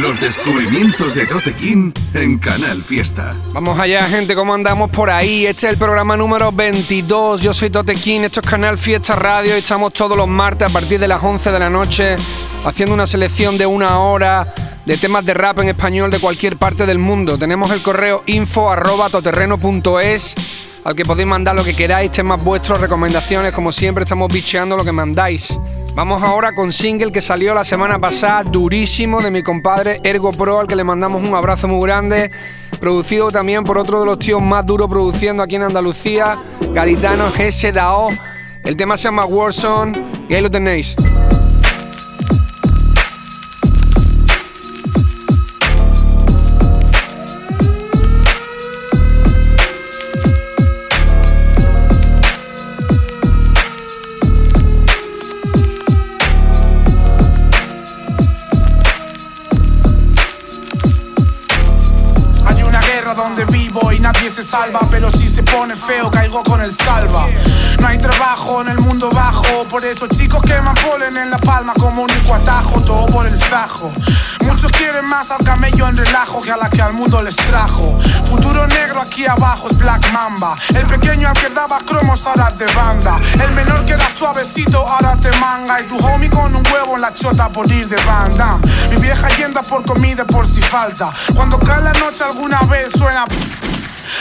Los descubrimientos de Tote King en Canal Fiesta. Vamos allá, gente, ¿cómo andamos por ahí? Este es el programa número 22. Yo soy Tote King, esto es Canal Fiesta Radio. Y estamos todos los martes a partir de las 11 de la noche haciendo una selección de una hora de temas de rap en español de cualquier parte del mundo. Tenemos el correo info arroba toterreno.es al que podéis mandar lo que queráis, temas vuestros, recomendaciones, como siempre estamos bicheando lo que mandáis. Vamos ahora con single que salió la semana pasada, durísimo, de mi compadre Ergo Pro, al que le mandamos un abrazo muy grande. Producido también por otro de los tíos más duros produciendo aquí en Andalucía, Gaditano GS Dao. El tema se llama Warzone y ahí lo tenéis. Pone feo caigo con el salva. No hay trabajo en el mundo bajo, por eso chicos queman polen en la palma como único atajo, todo por el zajo. Muchos quieren más al camello en relajo que a la que al mundo les trajo. Futuro negro aquí abajo es Black Mamba. El pequeño al que daba cromos ahora de banda. El menor que era suavecito ahora te manga. Y tu homie con un huevo en la chota por ir de banda. Mi vieja yenda por comida por si falta. Cuando cae la noche alguna vez suena.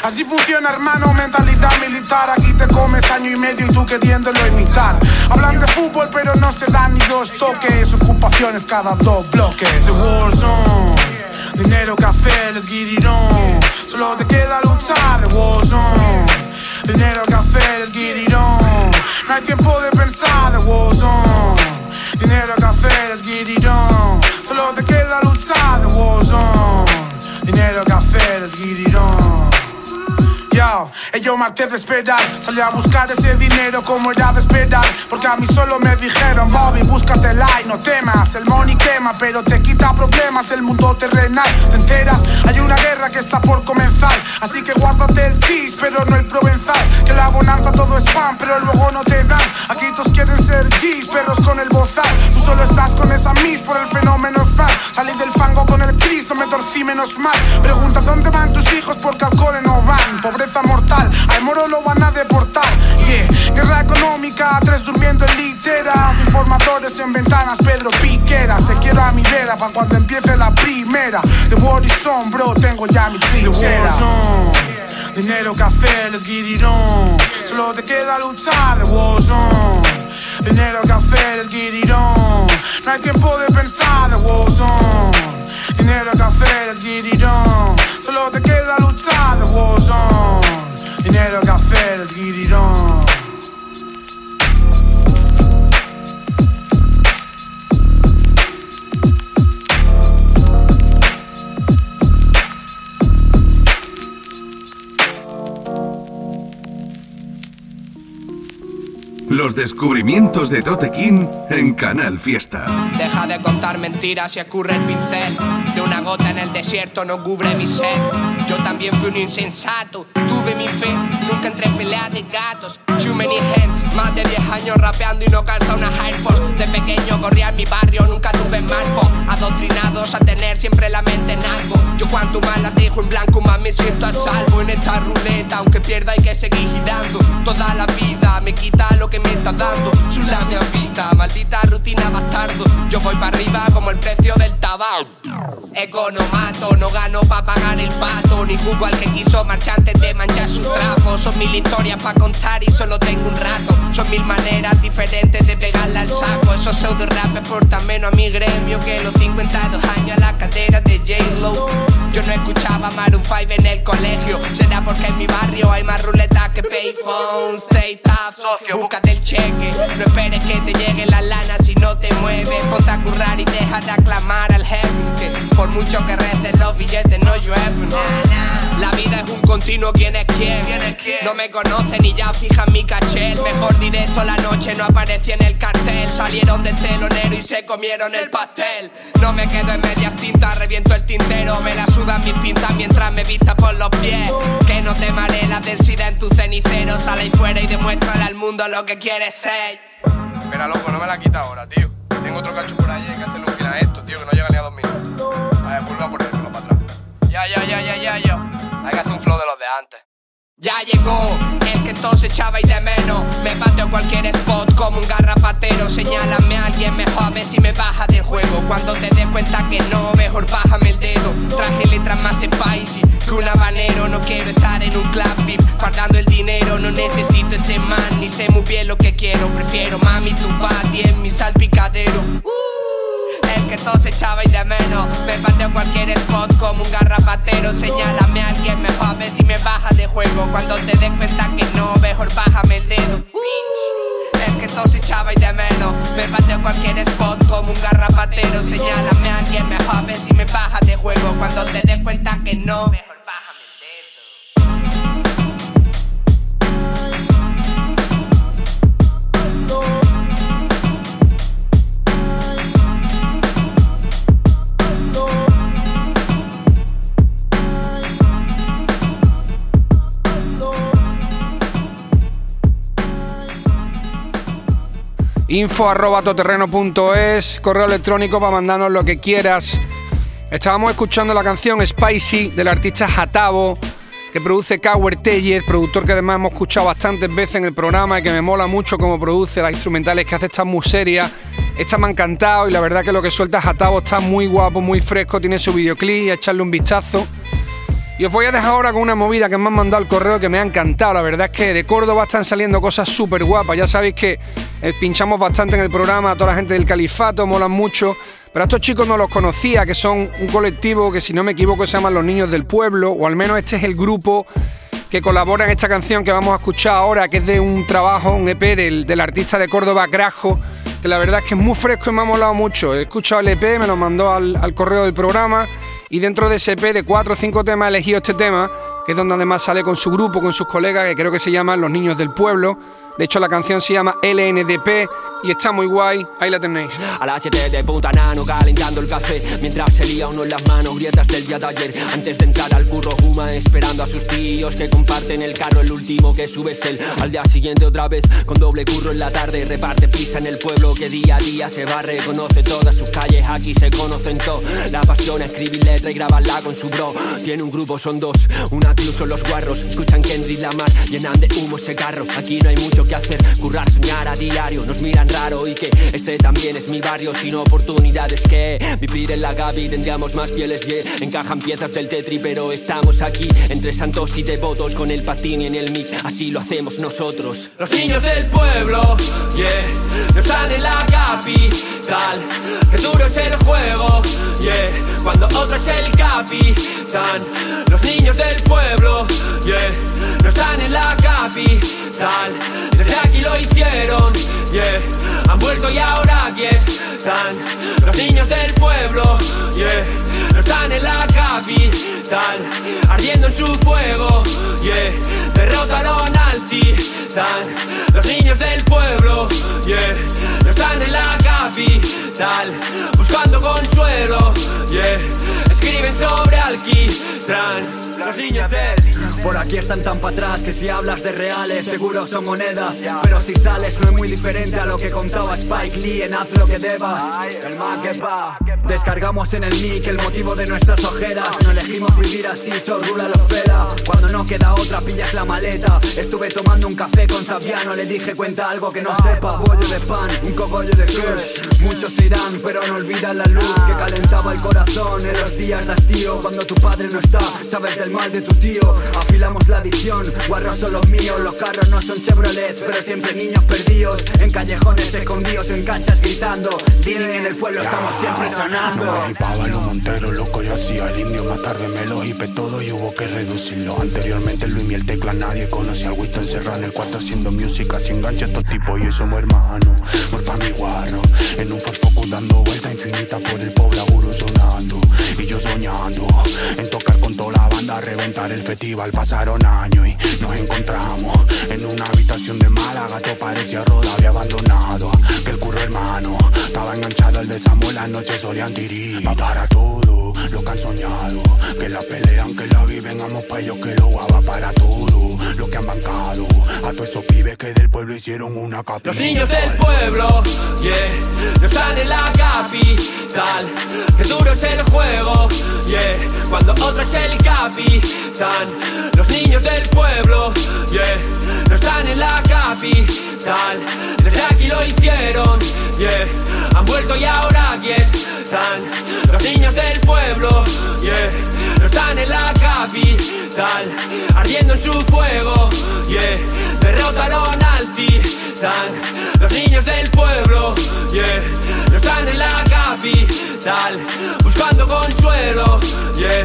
Así funciona, hermano, mentalidad militar. Aquí te comes año y medio y tú queriéndolo imitar. Hablan de fútbol, pero no se dan ni dos toques. Ocupaciones cada dos bloques. The Warzone. Dinero, café, it on. Solo te queda luchar, The Warzone. Dinero, café, it on. No hay tiempo de pensar, The Warzone. Dinero, café, let's get on. Solo te queda luchar, The Warzone. Dinero, café, let's get on. Yo, yo maté de esperar, salí a buscar ese dinero como era de esperar. Porque a mí solo me dijeron, Bobby, búscatela y no temas. El money quema, pero te quita problemas del mundo terrenal. ¿Te enteras? Hay una guerra que está por comenzar. Así que guárdate el cheese, pero no el provenzal. Que la bonanza todo es pan, pero luego no te dan. Aquí todos quieren ser G's, perros con el bozal. Tú solo estás con esa miss por el fenómeno fan. Salí del fango con el Cristo, me torcí menos mal. Pregunta dónde van tus hijos porque al cole no van. Pobreza mortal, al moro lo van a deportar. Yeah, guerra económica, tres durmiendo en literas, informadores en ventanas, Pedro Piqueras. Te quiero a mi vera para cuando empiece la primera. The war is on, bro, tengo ya mi trinchera. Dinero, café, it on. Solo te queda luchar, the war's on. Dinero, café, it on. No hay tiempo de pensar, the war's on. Dinero, café, let's get it on. Solo te queda luchar, the war's on. Dinero, café, let's get it on. Los descubrimientos de Tote King en Canal Fiesta. Deja de contar mentiras y escurre el pincel. De una gota en el desierto no cubre mi sed. Yo también fui un insensato, nunca entré en pelea de gatos. Too many hands, más de 10 años rapeando y no calza una Air Force. De pequeño corría en mi barrio, nunca tuve marco. Adoctrinados a tener siempre la mente en algo. Yo cuanto más la dejo en blanco, más me siento a salvo en esta ruleta. Aunque pierda hay que seguir girando. Toda la vida me quita lo que me está dando. Su mi vida, maldita rutina bastardo. Yo voy para arriba como el precio del tabaco. Economato, no gano pa' pagar el pato. Ni jugo al que quiso marchar antes de manchar sus trapos. Son mil historias pa' contar y solo tengo un rato. Son mil maneras diferentes de pegarle al saco. Esos pseudo rap portan menos a mi gremio que los 52 años a la cadera de J-Lo. Yo no escuchaba Maroon 5 en el colegio. Será porque en mi barrio hay más ruletas que payphones. Stay tough, búscate el cheque. No esperes que te llegue la lana si no te te mueve. Ponte a currar y deja de aclamar continuo, ¿quién es quién? No me conocen y ya fijan mi caché. El mejor directo la noche no aparecía en el cartel. Salieron de telonero y se comieron el pastel. No me quedo en medias tintas, reviento el tintero. Me la sudan mis pintas mientras me vista por los pies. Que no te mare la densidad en tu cenicero. Sale ahí fuera y demuéstrale al mundo lo que quieres ser. Espera, loco, no me la quita ahora, tío. Tengo otro cacho por ahí, hay que hacerle un a esto, tío, que no llega ni a dos minutos. A ver, vuelve a ponérmelo para atrás. Ya, ya, ya, ya, ya, ya. Hay que hacer un flow de los de antes. Ya llegó el que todos echaba y de menos. Me pateo cualquier spot como un garrapatero. Señálame a alguien mejor a ver si me baja del juego. Cuando te des cuenta que no, mejor bájame el dedo. Traje letras más spicy que un habanero. No quiero estar en un club VIP faltando el dinero. No necesito ese man, ni sé muy bien lo que quiero. Prefiero mami tu body en mi salpicadero. El que todos echaba y de menos. Me pateo cualquier spot como un garrapatero. Señálame a alguien mejor a ver si me baja de juego. Cuando te des cuenta que no, mejor bájame el dedo. El que todos echaba y de menos. Me pateo cualquier spot como un garrapatero. Señálame a alguien mejor a ver si me baja de juego. Cuando te des cuenta que no, Info arroba toterreno.es, correo electrónico para mandarnos lo que quieras. Estábamos escuchando la canción Spicy del artista Hatabo, que produce Cower Tellez, productor que además hemos escuchado bastantes veces en el programa y que me mola mucho cómo produce las instrumentales que hace, están muy serias. Esta me ha encantado y la verdad que lo que suelta Hatabo está muy guapo, muy fresco, tiene su videoclip a echarle un vistazo. Y os voy a dejar ahora con una movida que me han mandado al correo que me ha encantado. La verdad es que de Córdoba están saliendo cosas súper guapas. Ya sabéis que eh, pinchamos bastante en el programa a toda la gente del Califato, molan mucho. Pero a estos chicos no los conocía, que son un colectivo que si no me equivoco se llaman Los Niños del Pueblo, o al menos este es el grupo que colabora en esta canción que vamos a escuchar ahora, que es de un trabajo, un EP del, del artista de Córdoba, Grajo, que la verdad es que es muy fresco y me ha molado mucho. He escuchado el EP, me lo mandó al, al correo del programa y dentro de ese EP de cuatro o cinco temas he elegido este tema, que es donde además sale con su grupo, con sus colegas, que creo que se llaman Los Niños del Pueblo. De hecho, la canción se llama LNDP y está muy guay. Ahí la tenéis. Al HT de puta nano calentando el café. Mientras se lía uno en las manos grietas del día de ayer. Antes de entrar al curro Juma esperando a sus tíos Que comparten el carro el último que sube es él. Al día siguiente otra vez con doble curro en la tarde Reparte prisa en el pueblo que día a día se barre. Conoce todas sus calles, aquí se conocen todo La pasión es escribir letra y grabarla con su bro. Tiene un grupo, son dos, una crew son los guarros. Escuchan Kendrick Lamar, llenan de humo ese carro. Aquí no hay mucho que hacer, currar, soñar a diario. Nos miran raro y que este también es mi barrio. Sin oportunidades que vivir en la Gaby tendríamos más pieles y encajan piezas del tetri pero estamos aquí. Entre santos y devotos con el patín y en el mic. Así lo hacemos nosotros. Los niños del pueblo yeah no están en la capital. Que duro es el juego yeah cuando otro es el capitán. Los niños del pueblo yeah no están en la capital. Desde aquí lo hicieron yeah han vuelto y ahora aquí están los niños del pueblo, yeah, no están en la capital, ardiendo en su fuego, yeah, derrotaron al titán. Los niños del pueblo, yeah, están en la capital, buscando consuelo, yeah, escriben sobre alquitrán. Los niños del Por aquí están tan para atrás que si hablas de reales seguro son monedas. Pero si sales no es muy diferente a lo que contaba Spike Lee en Haz lo que debas. El Descargamos en el mic el motivo de nuestras ojeras. No elegimos vivir así, Sorrula lo fela Cuando no queda otra pillas la maleta. Estuve tomando un café con Sabiano Le dije cuenta algo que no sepa Bollo de pan, un cogollo de kush Muchos irán pero no olvidan la luz Que calentaba el corazón en los días de hastío. Cuando tu padre no está, sabes del mal de tu tío. Afilamos la adicción, guarros son los míos. Los carros no son Chevrolets, pero siempre niños perdidos. En callejones escondidos, en canchas gritando. Dealing en el pueblo, estamos siempre sonando. No Pablo Montero, loco, yo hacía el indio. Más tarde me lo hipe todo y hubo que reducirlo. Anteriormente Luis Miel Tecla, nadie conocía al Winston encerrado en el cuarto haciendo música. Sin engancha estos tipos y somos hermanos. Muer pa' mi guarro, en un Ford dando vuelta infinita por el pobre aguro sonando. Y yo soñando en tocar con toda la banda, reventar el festival. Pasaron años y nos encontramos en una habitación de Málaga. Todo parecía roda, había abandonado. Que el curro hermano estaba enganchado al de Samuel. Las noches solían tirar para todo lo que han soñado. Que la pelean, que la viven, amo pa' ellos que lo guaba para todo lo que han bancado. A todos esos pibes que del pueblo hicieron una capital. Los niños del pueblo, yeah, no están en la capital. Que duro es el juego, yeah, cuando otro es el capitán. Los niños del pueblo, yeah, no están en la capital. Desde aquí lo hicieron, yeah, han vuelto y ahora aquí están. Los niños del pueblo, yeah, no están en la capital. Ardiendo en su fuego, yeah, derrotaron al titán. Los niños del pueblo, yeah, no están en la capital. Buscando consuelo, yeah,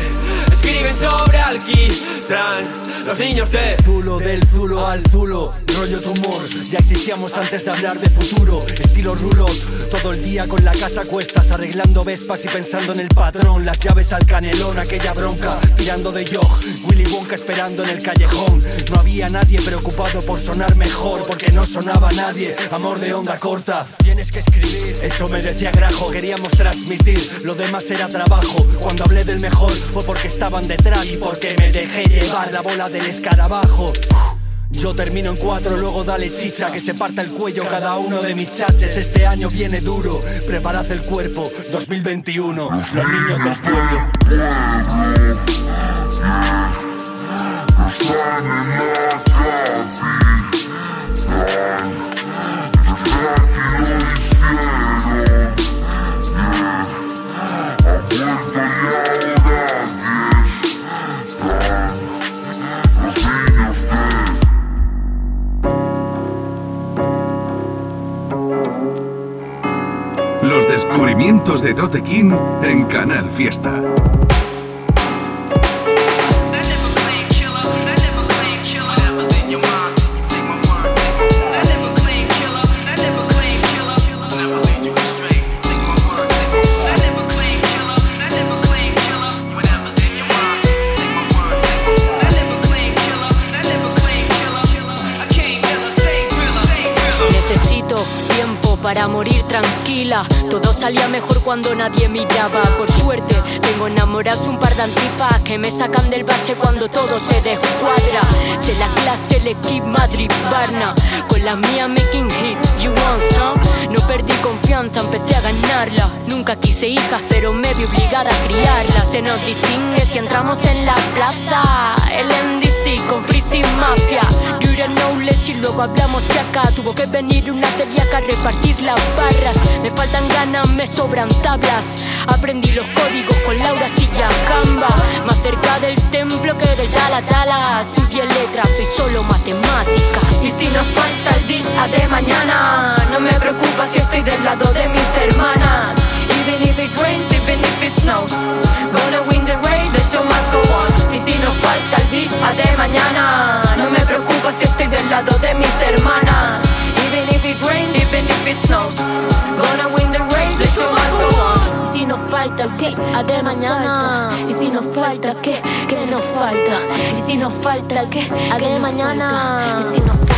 escriben sobre alquitrán. Los niños de Zulo, del Zulo al Zulo, rollo tumor. Ya existíamos antes de hablar de futuro. Estilo rulos, todo el día con la casa a cuestas, arreglando vespas y pensando en el patrón. Las llaves al canelón, aquella bronca, tirando de yog. Willy Wonka esperando en el callejón. No había nadie preocupado por sonar mejor, porque no sonaba nadie. Amor de onda corta. Tienes que escribir. Eso merecía grajo, queríamos transmitir. Lo demás era trabajo. Cuando hablé del mejor fue porque estaban detrás y porque me dejé llevar la bola del escarabajo. Yo termino en cuatro, luego dale chicha, que se parta el cuello cada uno de mis chaches. Este año viene duro, preparad el cuerpo, 2021, los niños del pueblo. Descubrimientos de Tote en Canal Fiesta. Salía mejor cuando nadie miraba. Por suerte, tengo enamorados un par de antifas que me sacan del bache cuando todo se descuadra. Sé la clase, el equipo Madrid Barna. Con la mía making hits, you want some? No perdí confianza, empecé a ganarla. Nunca quise hijas, pero me vi obligada a criarlas. Se nos distingue si entramos en la plaza. El NDC con Freezy Mafia. Dura knowledge y luego hablamos y acá. Tuvo que venir una celíaca a repartir las barras. Me faltan ganas, me sobran tablas. Aprendí los códigos con Laura Silla Gamba. Más cerca del templo que del Tala Tala. Estudié letras, soy solo matemáticas. Y si nos falta el día de mañana, no me preocupa si estoy del lado de mis hermanas. Even if it rains, even if it snows, gonna win the race, the show must go on. Y si nos qué de mañana, y si nos falta qué, qué nos falta, y si nos falta qué de mañana, y si nos falta,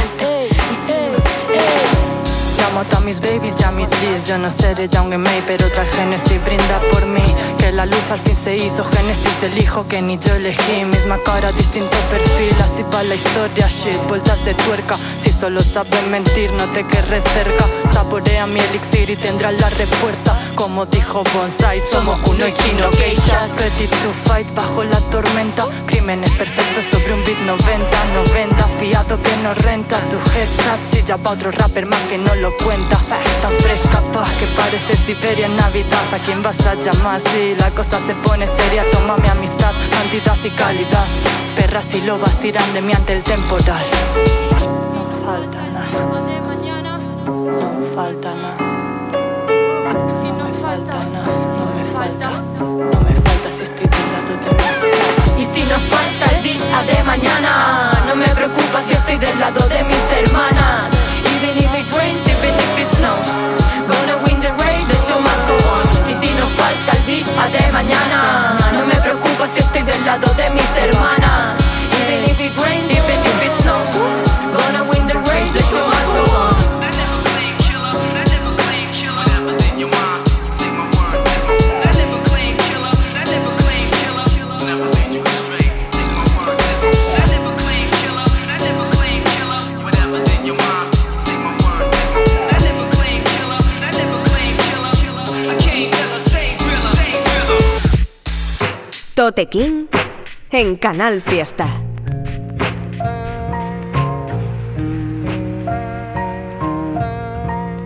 Llamo a mis babies y a mis G's Yo no seré Young May, pero otra Genesis brinda por mí. Que la luz al fin se hizo Génesis del hijo que ni yo elegí. Misma cara, distinto perfil, así va la historia Shit, vueltas de tuerca Si solo sabes mentir, no te querré cerca. Saborea mi elixir y tendrás la respuesta. Como dijo Bonsai, somos Kuno y Chino Geishas Ready to fight bajo la tormenta. Crímenes perfectos sobre un beat 90 90, fiado que no renta. Tu headshot si ya va otro rapper más que no lo Tan fresca paz que parece Siberia en Navidad. ¿A quién vas a llamar si la cosa se pone seria? Toma mi amistad, cantidad y calidad. Perras y lobas tiran de mí ante el temporal. No falta nada. No falta nada. Si nos falta nada, no me falta. No me falta si estoy del lado de mis. Y si nos falta el día de mañana, de mis hermanas. Tote King en Canal Fiesta.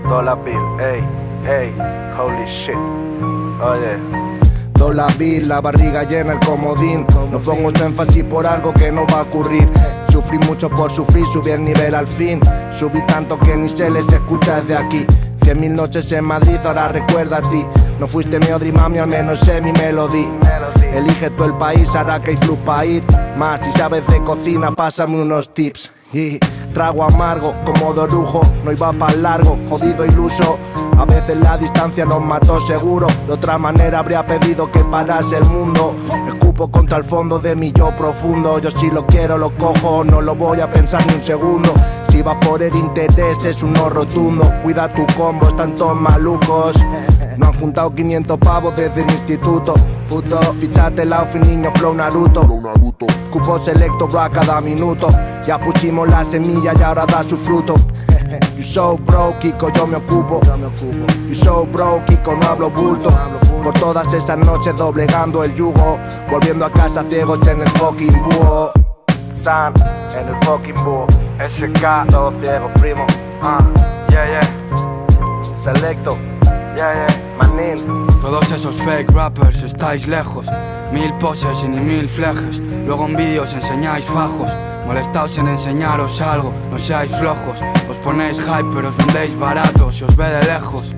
Dollar bill, ey, ey, holy shit. Oye. Dollar bill, la barriga llena, el comodín. No pongo este énfasis por algo que no va a ocurrir. Sufrí mucho por sufrir, subí el nivel al fin. Subí tanto que ni se les escucha desde aquí. Cien mil noches en Madrid, ahora recuerda a ti. No fuiste mi Odri mami, al menos sé mi. Elige tú el país, hará que hay flu pa' ir. Más, si sabes de cocina, pásame unos tips. Y trago amargo, como dorujo, no iba para largo, jodido iluso. A veces la distancia nos mató seguro, de otra manera habría pedido que parase el mundo. Escupo contra el fondo de mi yo profundo, yo si lo quiero lo cojo, no lo voy a pensar ni un segundo. Si va por el interés es un no rotundo, cuida tu combo, están todos malucos. No han juntado 500 pavos desde el instituto. Puto, fichate el outfit, niño, flow Naruto. Cupo selecto, bro, a cada minuto. Ya pusimos la semilla y ahora da su fruto. You so broke, Kiko, yo me ocupo. You so broke, Kiko, no hablo bulto. Por todas esas noches doblegando el yugo. Volviendo a casa ciegos en el fucking búho. San, en el fucking búho. SK, todo ciego, primo. Ah, yeah, yeah. Selecto. Yeah, yeah, manín. Todos esos fake rappers estáis lejos Mil poses y ni mil flejes Luego en vídeos enseñáis fajos Molestaos en enseñaros algo No seáis flojos Os ponéis hype pero os vendéis barato Si os ve de lejos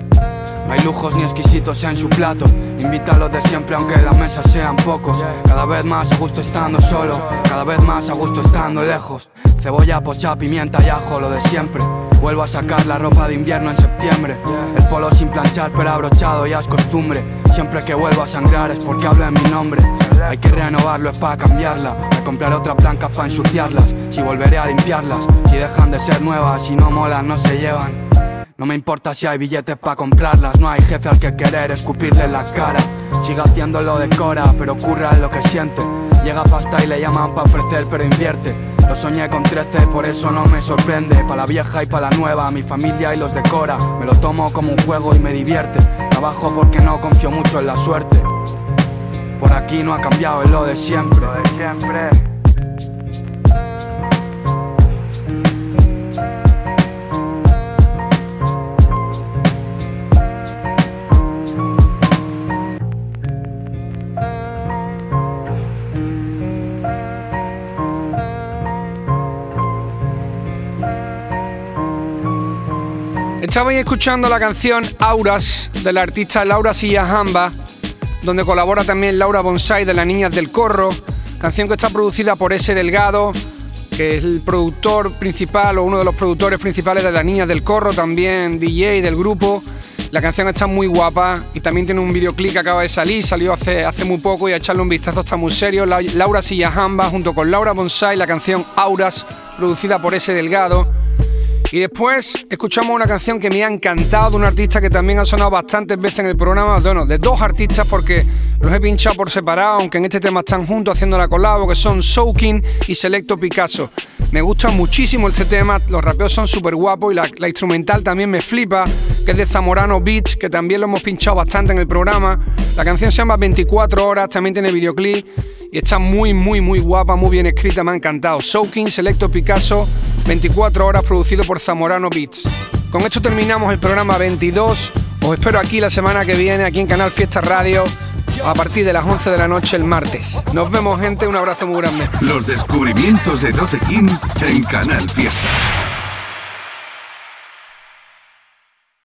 no hay lujos ni exquisitos en su plato Invita a los de siempre aunque la mesa sean pocos Cada vez más a gusto estando solo Cada vez más a gusto estando lejos Cebolla, pocha, pimienta y ajo, lo de siempre. Vuelvo a sacar la ropa de invierno en septiembre. El polo sin planchar pero abrochado ya es costumbre. Siempre que vuelvo a sangrar es porque hablo en mi nombre. Hay que renovarlo es para cambiarla. Me compraré otras blancas para ensuciarlas. Si volveré a limpiarlas. Si dejan de ser nuevas y no molan no se llevan. No me importa si hay billetes para comprarlas, no hay jefe al que querer escupirle la cara. Siga haciéndolo de cora, pero curra en lo que siente. Llega pasta y le llaman para ofrecer, pero invierte. Lo soñé con 13, por eso no me sorprende. Pa' la vieja y pa' la nueva, mi familia y los decora. Me lo tomo como un juego y me divierte. Trabajo porque no confío mucho en la suerte. Por aquí no ha cambiado, es. Lo de siempre. Estabais escuchando la canción Auras de la artista Laura Sillajamba, donde colabora también Laura Bonsai de Las Niñas del Corro, canción que está producida por ese Delgado, que es el productor principal o uno de los productores principales de Las Niñas del Corro, también DJ del grupo. La canción está muy guapa y también tiene un videoclip que acaba de salir, salió hace, hace muy poco y a echarle un vistazo está muy serio. Laura Sillajamba junto con Laura Bonsai, la canción Auras, producida por ese Delgado. Y después escuchamos una canción que me ha encantado de un artista que también ha sonado bastantes veces en el programa, bueno, de dos artistas porque los he pinchado por separado, aunque en este tema están juntos haciendo la colabo, que son Soaking y Selecto Picasso. Me gusta muchísimo este tema, los rapeos son súper guapos y la, instrumental también me flipa, que es de Zamorano Beats, que también lo hemos pinchado bastante en el programa. La canción se llama 24 horas, también tiene videoclip y está muy, muy, muy guapa, muy bien escrita, me ha encantado. Soaking, Selecto Picasso, 24 horas producido por Zamorano Beats. Con esto terminamos el programa 22. Os espero aquí la semana que viene, aquí en Canal Fiesta Radio, a partir de las 11 de la noche el martes. Nos vemos, gente. Un abrazo muy grande. Los descubrimientos de Tote King en Canal Fiesta.